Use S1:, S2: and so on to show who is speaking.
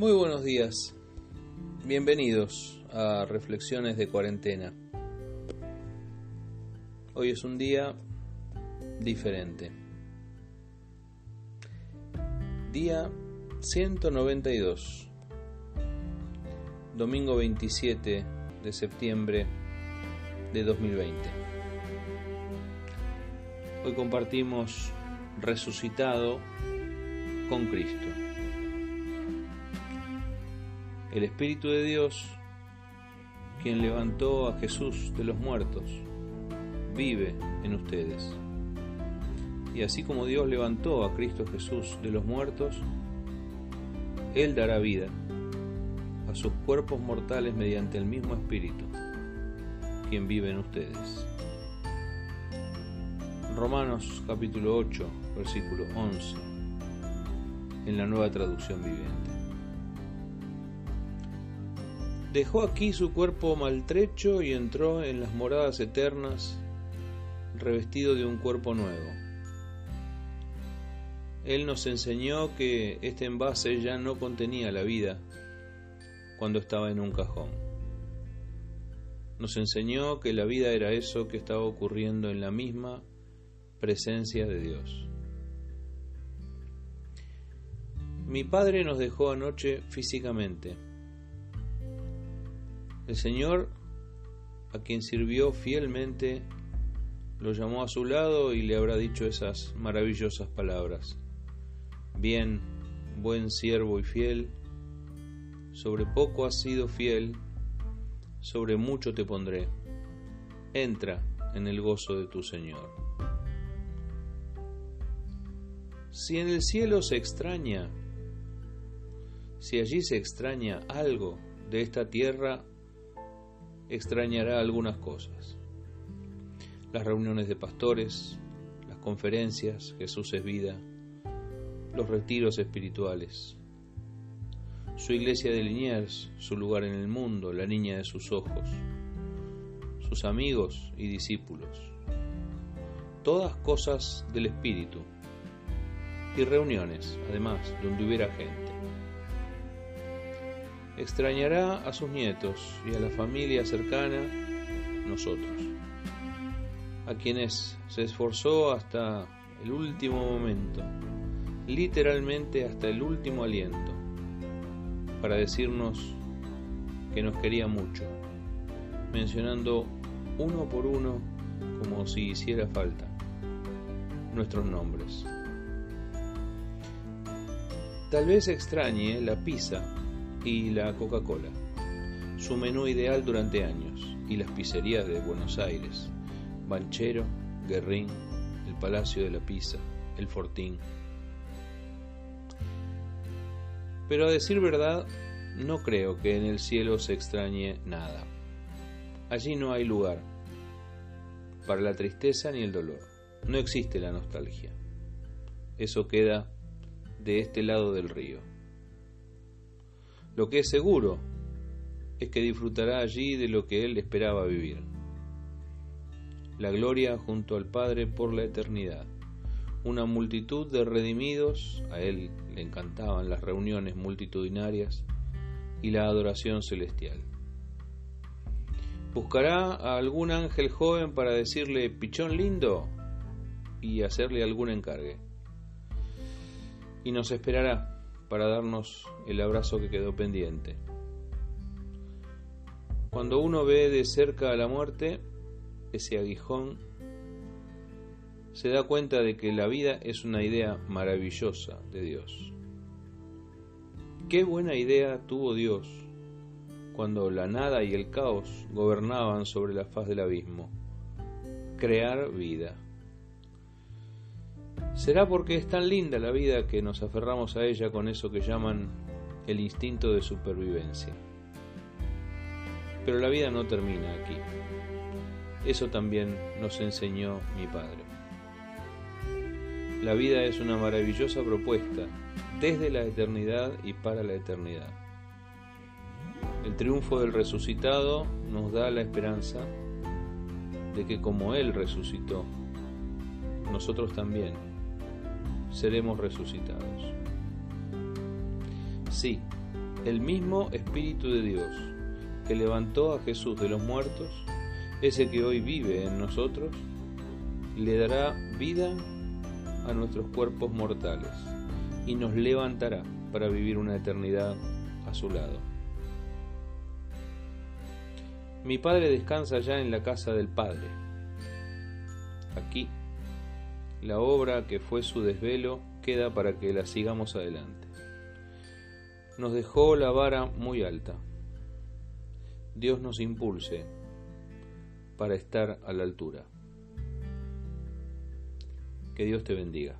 S1: Muy buenos días, bienvenidos a Reflexiones de Cuarentena. Hoy es un día diferente. Día 192, domingo 27 de septiembre de 2020. Hoy compartimos resucitado con Cristo. El Espíritu de Dios, quien levantó a Jesús de los muertos, vive en ustedes. Y así como Dios levantó a Cristo Jesús de los muertos, Él dará vida a sus cuerpos mortales mediante el mismo Espíritu, quien vive en ustedes. Romanos capítulo 8, versículo 11, en la nueva traducción viviente. Dejó aquí su cuerpo maltrecho y entró en las moradas eternas revestido de un cuerpo nuevo. Él nos enseñó que este envase ya no contenía la vida cuando estaba en un cajón. Nos enseñó que la vida era eso que estaba ocurriendo en la misma presencia de Dios. Mi padre nos dejó anoche físicamente el Señor, a quien sirvió fielmente, lo llamó a su lado y le habrá dicho esas maravillosas palabras. Bien, buen siervo y fiel, sobre poco has sido fiel, sobre mucho te pondré. Entra en el gozo de tu Señor. Si en el cielo se extraña, si allí se extraña algo de esta tierra, extrañará algunas cosas. Las reuniones de pastores, las conferencias, Jesús es vida, los retiros espirituales, su iglesia de Liniers, su lugar en el mundo, la niña de sus ojos, sus amigos y discípulos, todas cosas del Espíritu y reuniones, además, donde hubiera gente extrañará a sus nietos y a la familia cercana, nosotros, a quienes se esforzó hasta el último momento, literalmente hasta el último aliento, para decirnos que nos quería mucho, mencionando uno por uno, como si hiciera falta, nuestros nombres. Tal vez extrañe la pizza y la Coca-Cola, su menú ideal durante años, y las pizzerías de Buenos Aires, Banchero, Guerrín, el Palacio de la Pizza, el Fortín. Pero a decir verdad, no creo que en el cielo se extrañe nada. Allí no hay lugar para la tristeza ni el dolor. No existe la nostalgia. Eso queda de este lado del río. Lo que es seguro es que disfrutará allí de lo que él esperaba vivir. La gloria junto al Padre por la eternidad. Una multitud de redimidos, a él le encantaban las reuniones multitudinarias y la adoración celestial. Buscará a algún ángel joven para decirle pichón lindo y hacerle algún encargue. Y nos esperará para darnos el abrazo que quedó pendiente. Cuando uno ve de cerca a la muerte, ese aguijón, se da cuenta de que la vida es una idea maravillosa de Dios. Qué buena idea tuvo Dios cuando la nada y el caos gobernaban sobre la faz del abismo. Crear vida. ¿Será porque es tan linda la vida que nos aferramos a ella con eso que llaman el instinto de supervivencia? Pero la vida no termina aquí. Eso también nos enseñó mi padre. La vida es una maravillosa propuesta desde la eternidad y para la eternidad. El triunfo del resucitado nos da la esperanza de que como Él resucitó, nosotros también seremos resucitados. Sí, el mismo Espíritu de Dios que levantó a Jesús de los muertos, ese que hoy vive en nosotros, le dará vida a nuestros cuerpos mortales y nos levantará para vivir una eternidad a su lado. Mi Padre descansa ya en la casa del Padre. Aquí, la obra que fue su desvelo queda para que la sigamos adelante. Nos dejó la vara muy alta. Dios nos impulse para estar a la altura. Que Dios te bendiga.